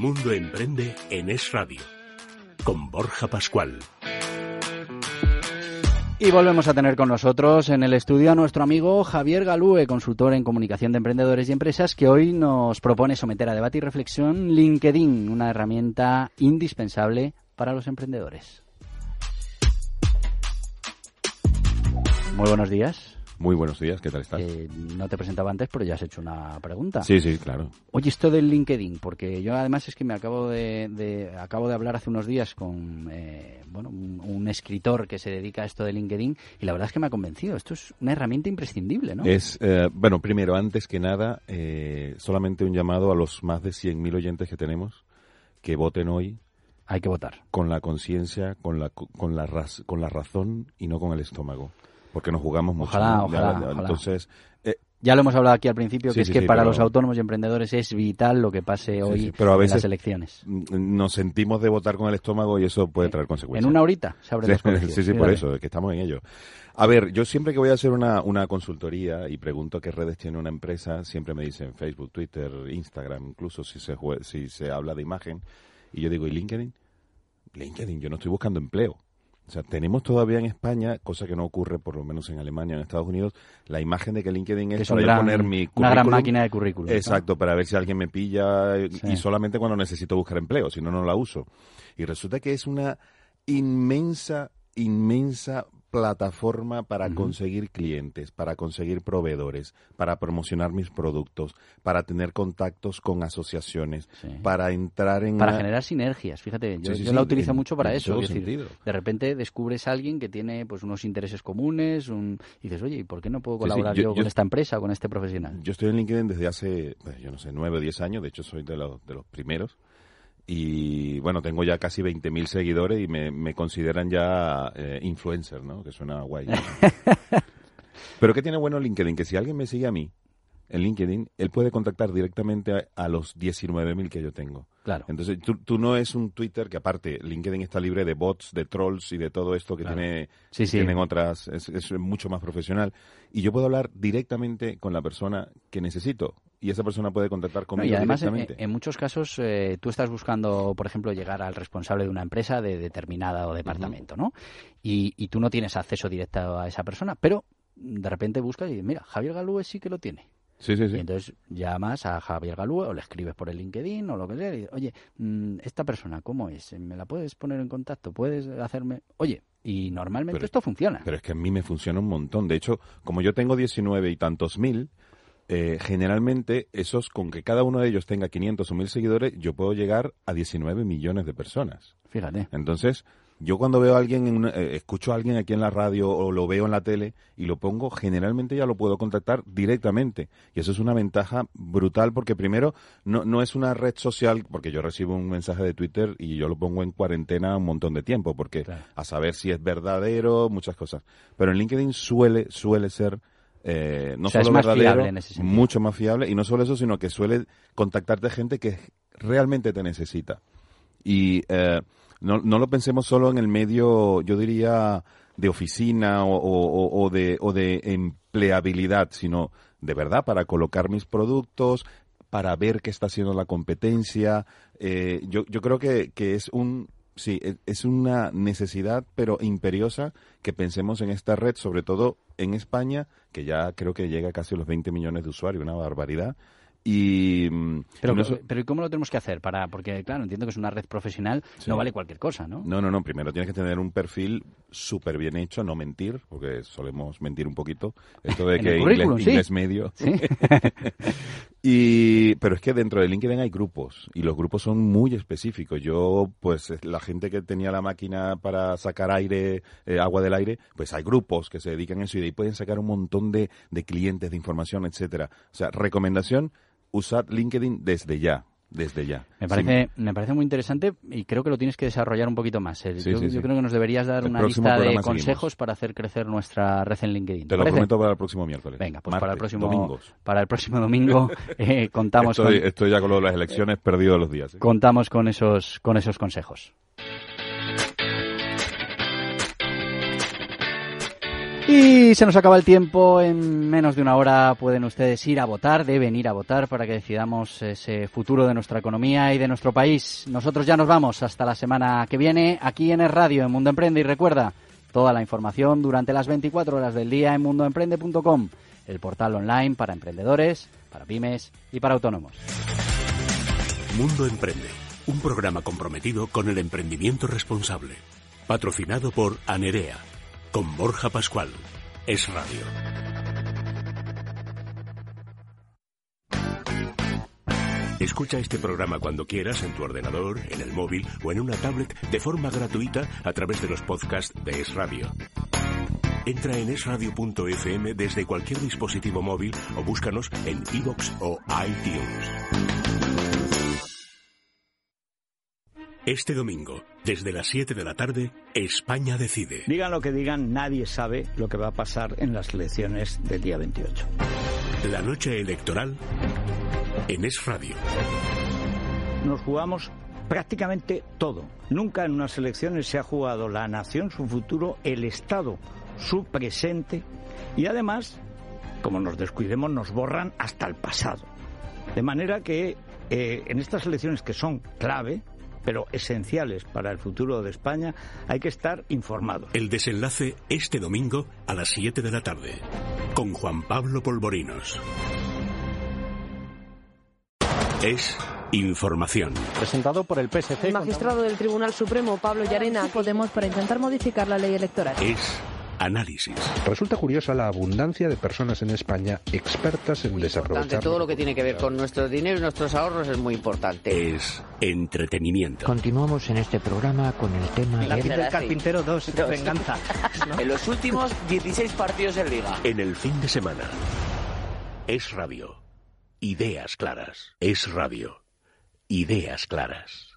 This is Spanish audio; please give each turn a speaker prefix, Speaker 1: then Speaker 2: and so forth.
Speaker 1: mundo emprende en Es Radio, con Borja Pascual.
Speaker 2: Y volvemos a tener con nosotros en el estudio a nuestro amigo Javier Galúe, consultor en comunicación de emprendedores y empresas, que hoy nos propone someter a debate y reflexión LinkedIn, una herramienta indispensable para los emprendedores. Muy buenos días.
Speaker 3: Muy buenos días, ¿qué tal estás?
Speaker 2: Eh, no te presentaba antes, pero ya has hecho una pregunta.
Speaker 3: Sí, sí, claro.
Speaker 2: Oye, esto del LinkedIn, porque yo además es que me acabo de, acabo de hablar hace unos días con eh, bueno, un, escritor que se dedica a esto de LinkedIn y la verdad es que me ha convencido. Esto es una herramienta imprescindible, ¿no?
Speaker 3: Es, eh, bueno, primero, antes que nada, solamente un llamado a los más de 100.000 oyentes que tenemos que voten hoy.
Speaker 2: Hay que votar.
Speaker 3: Con la conciencia, con la, con, la con la razón y no con el estómago porque nos jugamos mucho.
Speaker 2: Ojalá, ojalá,
Speaker 3: Entonces,
Speaker 2: eh, ya lo hemos hablado aquí al principio, que es que para los autónomos y emprendedores es vital lo que pase hoy pero a veces en las elecciones.
Speaker 3: Nos sentimos de votar con el estómago y eso puede traer consecuencias.
Speaker 2: En una horita se abren
Speaker 3: los Sí, sí, por eso, que estamos en ello. A ver, yo siempre que voy a hacer una, una consultoría y pregunto qué redes tiene una empresa, siempre me dicen Facebook, Twitter, Instagram, incluso si se, si se habla de imagen. Y yo digo, ¿y LinkedIn? LinkedIn, yo no estoy buscando empleo. O sea, tenemos todavía en España, cosa que no ocurre por lo menos en Alemania, en Estados Unidos, la imagen de que LinkedIn es,
Speaker 2: para poner mi currículum. Una gran máquina de currículum.
Speaker 3: Exacto, para ver si alguien me pilla y solamente cuando necesito buscar empleo, si no, no la uso. Y resulta que es una inmensa, inmensa plataforma para conseguir clientes, para conseguir proveedores, para promocionar mis productos, para tener contactos con asociaciones, para entrar en...
Speaker 2: Para generar sinergias, fíjate, yo, la utilizo mucho para eso. decir, de repente descubres a alguien que tiene pues unos intereses comunes un... y dices, oye, ¿y por qué no puedo colaborar yo, con esta empresa o con este profesional?
Speaker 3: Yo estoy en LinkedIn desde hace, pues, yo no sé, nueve o diez años, de hecho soy de los, de los primeros y bueno, tengo ya casi 20.000 seguidores y me, consideran ya eh, influencer, ¿no? Que suena guay. Pero ¿qué tiene bueno LinkedIn? Que si alguien me sigue a mí en LinkedIn, él puede contactar directamente a, a los 19.000 que yo tengo.
Speaker 2: Claro.
Speaker 3: Entonces, tú, no es un Twitter que aparte, LinkedIn está libre de bots, de trolls y de todo esto que tiene, tienen otras, es, mucho más profesional. Y yo puedo hablar directamente con la persona que necesito. Y esa persona puede contactar conmigo
Speaker 2: y además. En, muchos casos, eh, tú estás buscando, por ejemplo, llegar al responsable de una empresa de determinado departamento, ¿no? Y, y tú no tienes acceso directo a esa persona, pero de repente buscas y dices, mira, Javier Galúes sí que lo tiene.
Speaker 3: Sí, sí, sí.
Speaker 2: Y entonces llamas a Javier Galúa o le escribes por el LinkedIn o lo que sea y dices, oye, mm, esta persona, ¿cómo es? ¿Me la puedes poner en contacto? ¿Puedes hacerme...? Oye, y normalmente esto funciona.
Speaker 3: Pero es que a mí me funciona un montón. De hecho, como yo tengo 19 y tantos mil, eh, generalmente esos, con que cada uno de ellos tenga 500 o 1000 seguidores, yo puedo llegar a 19 millones de personas.
Speaker 2: Fíjate.
Speaker 3: Entonces, yo cuando veo a alguien, eh, escucho a alguien aquí en la radio o lo veo en la tele y lo pongo, generalmente ya lo puedo contactar directamente. Y eso es una ventaja brutal porque primero no, no es una red social, porque yo recibo un mensaje de Twitter y yo lo pongo en cuarentena un montón de tiempo, porque a saber si es verdadero, muchas cosas. Pero en LinkedIn suele, suele ser... Eh, no solo verdadero, mucho más fiable, y no solo eso, sino que suele contactarte gente que realmente te necesita. Y eh, no, no lo pensemos solo en el medio, yo diría, de oficina o, de, o de empleabilidad, sino de verdad para colocar mis productos, para ver qué está haciendo la competencia. Eh, yo, yo creo que, que es un sí, e, es una necesidad, pero imperiosa, que pensemos en esta red, sobre todo en España, que ya creo que llega casi a los 20 millones de usuarios, una barbaridad. Y,
Speaker 2: mm, pero, pero ¿cómo lo tenemos que hacer? para Porque, claro, entiendo que es una red profesional, no vale cualquier cosa, ¿no?
Speaker 3: No, no, no. Primero tienes que tener un perfil súper bien hecho, no mentir, porque solemos mentir un poquito. Esto de que inglés, medio. y, pero es que dentro de LinkedIn hay grupos, y los grupos son muy específicos. Yo, pues, la gente que tenía la máquina para sacar aire, eh, agua del aire, pues hay grupos que se dedican a eso y de ahí pueden sacar un montón de, de clientes, de información, etcétera. O sea, recomendación usad LinkedIn desde ya. Desde ya.
Speaker 2: Me parece, me parece muy interesante y creo que lo tienes que desarrollar un poquito más. yo, creo que nos deberías dar una lista de consejos para hacer crecer nuestra red en LinkedIn.
Speaker 3: Te, lo prometo para el próximo miércoles.
Speaker 2: Venga, pues para el próximo para el próximo domingo eh, contamos
Speaker 3: estoy, estoy ya con lo de las elecciones perdido los días. ¿eh?
Speaker 2: Contamos con esos con esos consejos. Y se nos acaba el tiempo. En menos de una hora pueden ustedes ir a votar, deben ir a votar para que decidamos ese futuro de nuestra economía y de nuestro país. Nosotros ya nos vamos hasta la semana que viene aquí en el radio, en Mundo Emprende. Y recuerda, toda la información durante las 24 horas del día en mundoemprende.com, el portal online para emprendedores, para pymes y para autónomos.
Speaker 1: Mundo Emprende, un programa comprometido con el emprendimiento responsable. Patrocinado por Anerea con Borja Pascual. Es Radio. Escucha este programa cuando quieras en tu ordenador, en el móvil o en una tablet de forma gratuita a través de los podcasts de Es Radio. Entra en esradio.fm desde cualquier dispositivo móvil o búscanos en iVoox o iTunes. Este domingo, desde las 7 de la tarde, España decide.
Speaker 4: Digan lo que digan, nadie sabe lo que va a pasar en las elecciones del día 28.
Speaker 1: La noche electoral en Es Radio.
Speaker 4: Nos jugamos prácticamente todo. Nunca en unas elecciones se ha jugado la nación, su futuro, el Estado, su presente y además, como nos descuidemos, nos borran hasta el pasado. De manera que eh, en estas elecciones que son clave, pero esenciales para el futuro de España, hay que estar informados.
Speaker 1: El desenlace este domingo a las 7 de la tarde, con Juan Pablo Polvorinos. Es información.
Speaker 5: Presentado por el PSC.
Speaker 6: El magistrado del Tribunal Supremo, Pablo Llarena.
Speaker 7: Podemos para intentar modificar la ley electoral.
Speaker 1: Es análisis.
Speaker 8: Resulta curiosa la abundancia de personas en España expertas en desaprovechar.
Speaker 9: Todo lo que tiene que ver con nuestro dinero y nuestros ahorros es muy importante.
Speaker 1: Es entretenimiento.
Speaker 10: Continuamos en este programa con el tema
Speaker 5: La
Speaker 10: de...
Speaker 5: del carpintero 2, venganza.
Speaker 9: En los últimos 16 partidos en Liga.
Speaker 1: En el fin de semana. Es radio. Ideas claras. Es radio. Ideas claras.